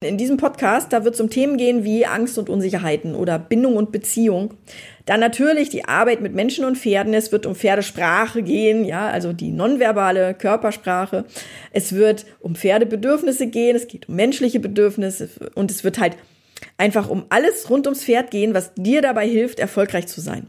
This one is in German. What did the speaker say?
In diesem Podcast, da wird es um Themen gehen wie Angst und Unsicherheiten oder Bindung und Beziehung. Dann natürlich die Arbeit mit Menschen und Pferden. Es wird um Pferdesprache gehen, ja, also die nonverbale Körpersprache. Es wird um Pferdebedürfnisse gehen. Es geht um menschliche Bedürfnisse und es wird halt einfach um alles rund ums Pferd gehen, was dir dabei hilft, erfolgreich zu sein.